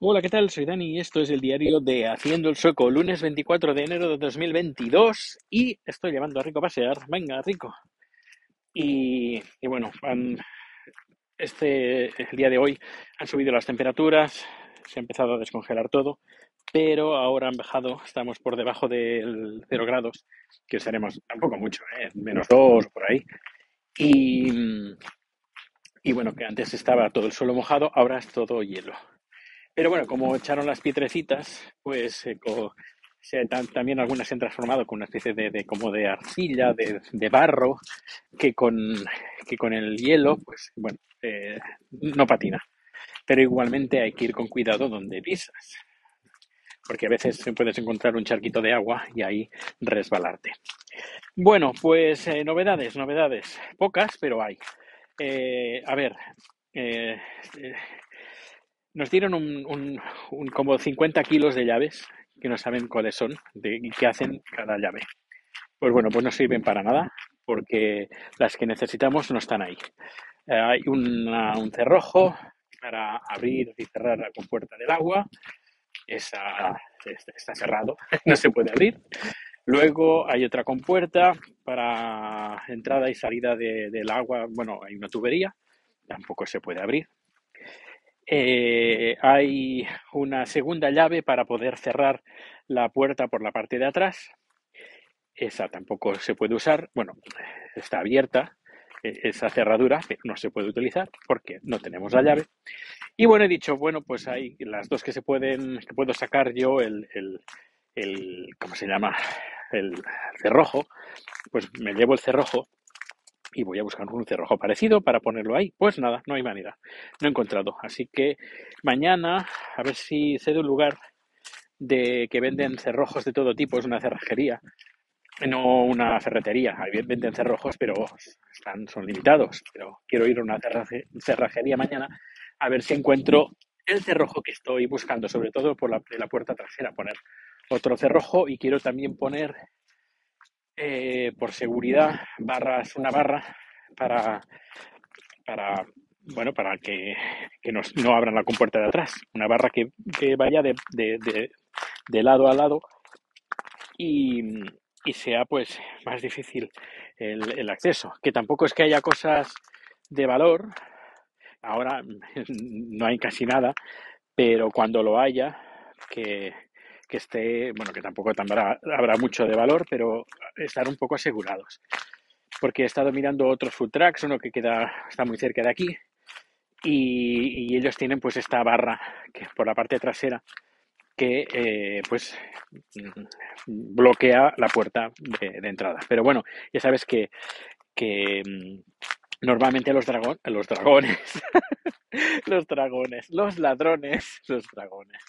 Hola, ¿qué tal? Soy Dani y esto es el diario de Haciendo el Sueco, lunes 24 de enero de 2022 y estoy llevando a Rico a pasear. Venga, Rico. Y, bueno, este el día de hoy han subido las temperaturas, se ha empezado a descongelar todo, pero ahora han bajado, estamos por debajo del cero grados, que seremos tampoco mucho, ¿eh? menos dos o por ahí. Y bueno, que antes estaba todo el suelo mojado, ahora es todo hielo. Pero bueno, como echaron las pietrecitas, pues eh, también algunas se han transformado con una especie de, como de arcilla, de, barro, que con, que con el hielo, pues bueno, eh, no patina. Pero igualmente hay que ir con cuidado donde pisas, porque a veces puedes encontrar un charquito de agua y ahí resbalarte. Bueno, pues eh, novedades, novedades. Pocas, pero hay. A ver, nos dieron un, un- un como 50 kilos de llaves que no saben cuáles son y qué hacen cada llave. Pues bueno, pues no sirven para nada porque las que necesitamos no están ahí. Eh, hay un cerrojo para abrir y cerrar la compuerta del agua. Esa está está cerrado, no se puede abrir. Luego hay otra compuerta para entrada y salida de- del agua. Bueno, hay una tubería, tampoco se puede abrir. Eh, hay una segunda llave para poder cerrar la puerta por la parte de atrás. Esa tampoco se puede usar. Bueno, está abierta eh, esa cerradura, pero no se puede utilizar porque no tenemos la llave. Y bueno, he dicho, bueno, pues hay las dos que se pueden, que puedo sacar yo el, el, el ¿cómo se llama? El cerrojo. Pues me llevo el cerrojo y voy a buscar un cerrojo parecido para ponerlo ahí. Pues nada, no hay manera. No he encontrado. Así que mañana, a ver si sé de un lugar de que venden cerrojos de todo tipo, es una cerrajería, no una ferretería. Ahí venden cerrojos, pero están, son limitados. Pero quiero ir a una cerraje- cerrajería mañana a ver si encuentro el cerrojo que estoy buscando, sobre todo por la, de la puerta trasera, poner otro cerrojo y quiero también poner eh, por seguridad barras, una barra para, para bueno, para que, no abran la compuerta de atrás. Una barra que, vaya de, de- de- lado a lado y, sea pues más difícil el acceso. Que tampoco es que haya cosas de valor. Ahora no hay casi nada, pero cuando lo haya, que, que esté, bueno, que tampoco habrá, habrá mucho de valor, pero estar un poco asegurados. Porque he estado mirando otros food trucks, uno que queda, está muy cerca de aquí, y, ellos tienen pues esta barra que por la parte trasera que eh, pues mm, bloquea la puerta de, entrada. Pero bueno, ya sabes que, que mm, normalmente los, dragón, los dragones, los dragones, los ladrones, los dragones,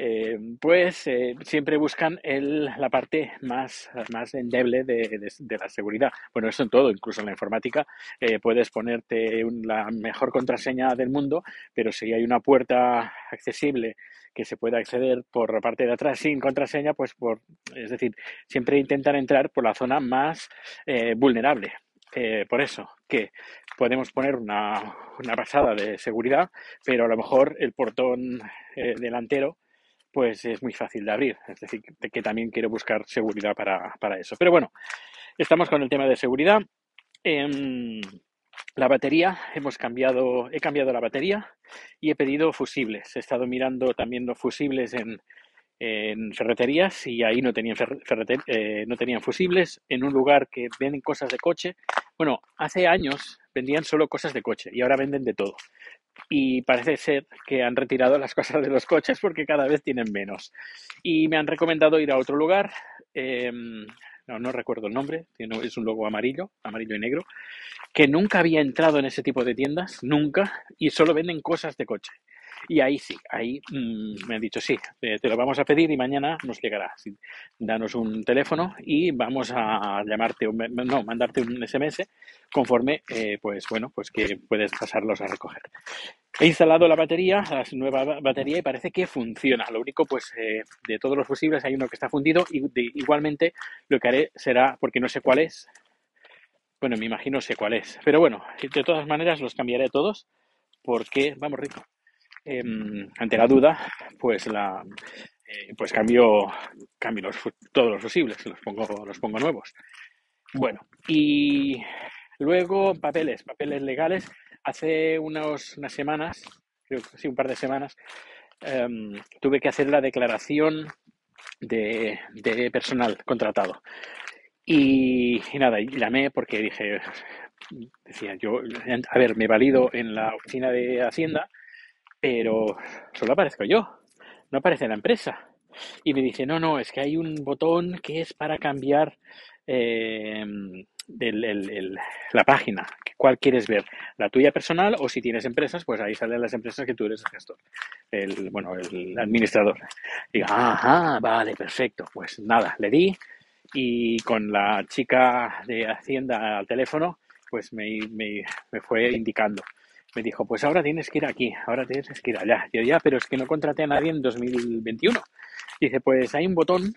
eh, pues eh, siempre buscan el, la parte más, más endeble de, de- la seguridad. Bueno, eso en todo, incluso en la informática, eh, puedes ponerte un- la mejor contraseña del mundo, pero si hay una puerta accesible que se pueda acceder por la parte de atrás sin contraseña, pues por, es decir, siempre intentan entrar por la zona más eh, vulnerable. Eh, por eso que podemos poner una, una pasada de seguridad, pero a lo mejor el portón eh, delantero pues es muy fácil de abrir. Es decir, que, también quiero buscar seguridad para, para eso. Pero bueno, estamos con el tema de seguridad. Em, la batería, hemos cambiado, he cambiado la batería y he pedido fusibles. He estado mirando también los fusibles en, en ferreterías y ahí no tenían, eh, no tenían fusibles. En un lugar que venden cosas de coche. Bueno, hace años vendían solo cosas de coche y ahora venden de todo y parece ser que han retirado las cosas de los coches porque cada vez tienen menos. Y me han recomendado ir a otro lugar, eh, no, no recuerdo el nombre, es un logo amarillo, amarillo y negro, que nunca había entrado en ese tipo de tiendas, nunca, y solo venden cosas de coche. Y ahí sí, ahí mm, me han dicho, sí, te lo vamos a pedir y mañana nos llegará. Danos un teléfono y vamos a llamarte, un- no, mandarte un SMS conforme, eh, pues bueno, pues que puedes pasarlos a recoger. He instalado la batería, la nueva ba- batería, y parece que funciona. Lo único, pues, eh, de todos los fusibles hay uno que está fundido y igualmente lo que haré será, porque no sé cuál es, bueno, me imagino sé cuál es, pero bueno, de todas maneras los cambiaré todos porque, vamos, rico, em, ante la duda, pues la eh, pues cambio, cambio los, todos los fusibles, los pongo, los pongo nuevos. Bueno, y luego papeles, papeles legales. Hace unos, unas semanas, creo que sí, un par de semanas, em, tuve que hacer la declaración de, de personal contratado. Y, y, nada, llamé porque dije, decía yo, a ver, me valido en la oficina de Hacienda, pero solo aparezco yo, no aparece la empresa. Y me dice, no, no, es que hay un botón que es para cambiar eh, la página. ¿Cuál quieres ver? ¿La tuya personal o si tienes empresas? Pues ahí salen las empresas que tú eres el gestor, el, bueno, el administrador. Digo, ajá, vale, perfecto. Pues nada, le di y con la chica de Hacienda al teléfono, pues me, me, me fue indicando me dijo, pues ahora tienes que ir aquí, ahora tienes que ir allá. Yo ya, pero es que no contraté a nadie en 2021. Dice, pues hay un botón,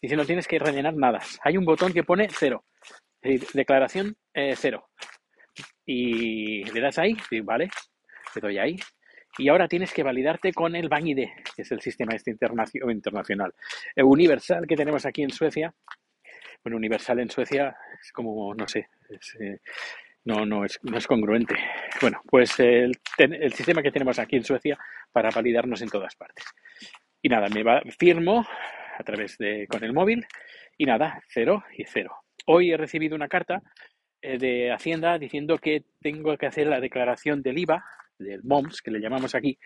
dice, no tienes que rellenar nada. Hay un botón que pone cero, declaración eh, cero. Y le das ahí, y vale, le doy ahí. Y ahora tienes que validarte con el BankID, que es el sistema este internacional. El universal que tenemos aquí en Suecia. Bueno, universal en Suecia es como, no sé, es, eh, no, no es, no es congruente. Bueno, pues el, el, sistema que tenemos aquí en Suecia para validarnos en todas partes. Y nada, me va, firmo a través de con el móvil y nada, cero y cero. Hoy he recibido una carta eh, de Hacienda diciendo que tengo que hacer la declaración del IVA, del MOMS, que le llamamos aquí,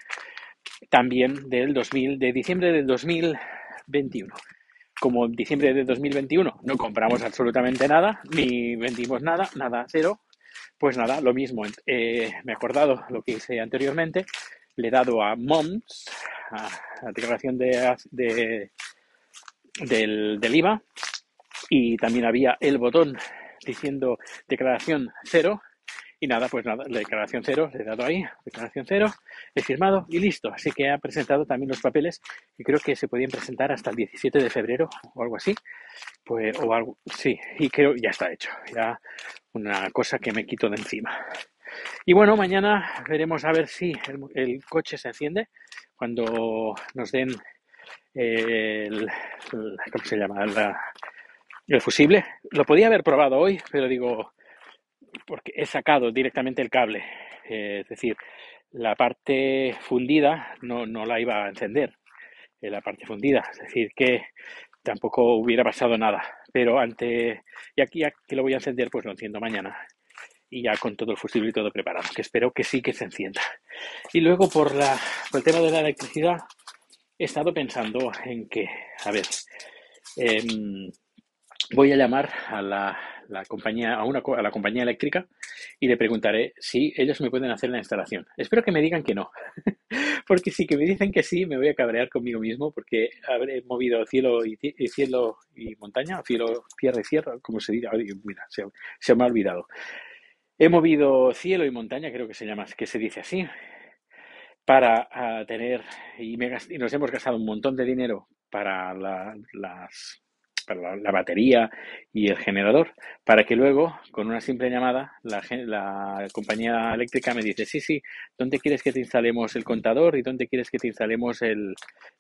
también del 2000, de diciembre del 2021 como diciembre de 2021 no compramos absolutamente nada, ni vendimos nada, nada cero, pues nada, lo mismo. Eh, me he acordado lo que hice anteriormente. Le he dado a MOMS, a la declaración de, de, del, del IVA, y también había el botón diciendo declaración cero y nada, pues nada, la declaración cero, le he dado ahí, declaración cero, he firmado y listo. Así que ha presentado también los papeles que creo que se podían presentar hasta el 17 de febrero o algo así. Pues, o algo, sí, y creo ya está hecho. Ya una cosa que me quito de encima. Y bueno, mañana veremos a ver si el, coche se enciende cuando nos den el, el ¿cómo se llama? La, el fusible. Lo podía haber probado hoy, pero digo, porque he sacado directamente el cable. Eh, es decir, la parte fundida no, no la iba a encender. Eh, la parte fundida. Es decir, que tampoco hubiera pasado nada. Pero ante. Y aquí ya que lo voy a encender, pues lo enciendo mañana. Y ya con todo el fusible y todo preparado. Que espero que sí que se encienda. Y luego por, la, por el tema de la electricidad, he estado pensando en que, a ver, eh, voy a llamar a la compañía, a, una, a la compañía eléctrica y le preguntaré si ellos me pueden hacer la instalación. Espero que me digan que no, porque si que me dicen que sí, me voy a cabrear conmigo mismo porque habré movido cielo y, cielo y montaña, cielo, tierra y sierra, como se dice, mira, se, me ha olvidado. He movido cielo y montaña, creo que se llama, que se dice así, para uh, tener, y, me, y, nos hemos gastado un montón de dinero para la, las la, batería y el generador, para que luego, con una simple llamada, la, la, compañía eléctrica me dice, sí, sí, ¿dónde quieres que te instalemos el contador y dónde quieres que te instalemos el,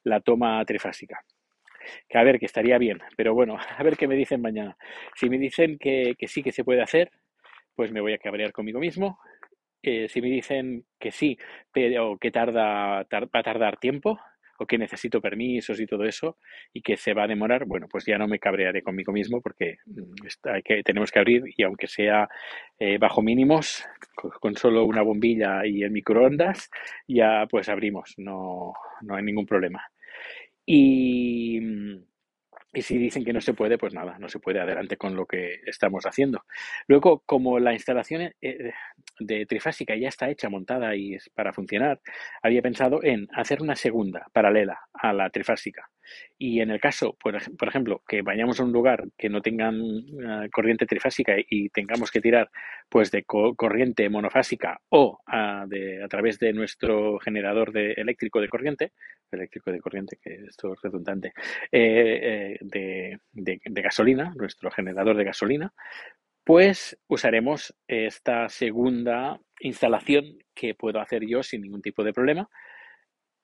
la toma trifásica? Que a ver, que estaría bien, pero bueno, a ver qué me dicen mañana. Si me dicen que, que sí que se puede hacer, pues me voy a cabrear conmigo mismo. Eh, si me dicen que sí, pero que tarda, tar, va a tardar tiempo, que necesito permisos y todo eso y que se va a demorar, bueno, pues ya no me cabrearé conmigo mismo porque mm, hay que, tenemos que abrir y aunque sea eh, bajo mínimos, con solo una bombilla y el microondas, ya pues abrimos, no, no hay ningún problema. Y mm, y si dicen que no se puede, pues nada, no se puede adelante con lo que estamos haciendo. Luego, como la instalación eh, de trifásica ya está hecha, montada y es para funcionar, había pensado en hacer una segunda paralela a la trifásica. Y en el caso, por, ejemplo, que vayamos a un lugar que no tengan uh, corriente trifásica y tengamos que tirar pues de co corriente monofásica o uh, de, a través de nuestro generador de eléctrico de corriente, eléctrico de corriente, que esto es redundante, eh, eh, de, de gasolina, nuestro generador de gasolina, pues usaremos esta segunda instalación que puedo hacer yo sin ningún tipo de problema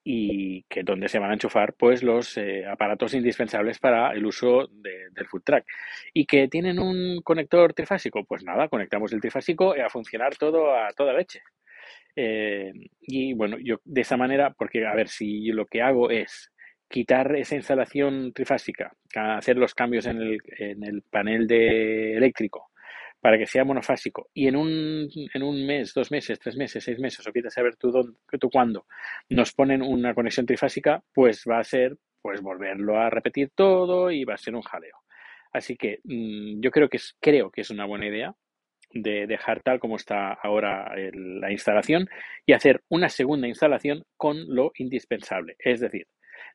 y que donde se van a enchufar pues los eh, aparatos indispensables para el uso del full track y que tienen un conector trifásico pues nada conectamos el trifásico y a funcionar todo a toda leche. Eh, y bueno yo de esa manera porque a ver si lo que hago es quitar esa instalación trifásica hacer los cambios en el, en el panel de eléctrico para que sea monofásico y en un, en un mes, dos meses, tres meses, seis meses, o quieres saber tú, dónde, tú cuándo, nos ponen una conexión trifásica, pues va a ser pues volverlo a repetir todo y va a ser un jaleo. Así que mm, yo creo que es, creo que es una buena idea de dejar tal como está ahora la instalación y hacer una segunda instalación con lo indispensable. Es decir,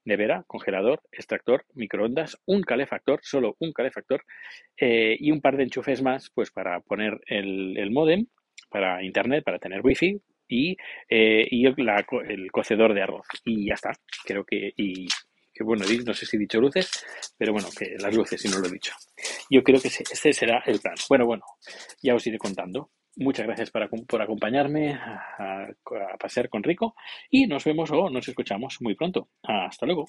nevera, congelador, extractor, microondas, un calefactor, solo un calefactor eh, y un par de enchufes más pues para poner el, modem para internet, para tener wifi y, eh, y el, cocedor de arroz. Y ya está. Creo que, y que bueno, no sé si he dicho luces, pero bueno, que las luces, si no lo he dicho. Yo creo que ese será el plan. Bueno, bueno, ya os iré contando. Muchas gracias por acompañarme a, a pasear con Rico y nos vemos o nos escuchamos muy pronto. Hasta luego.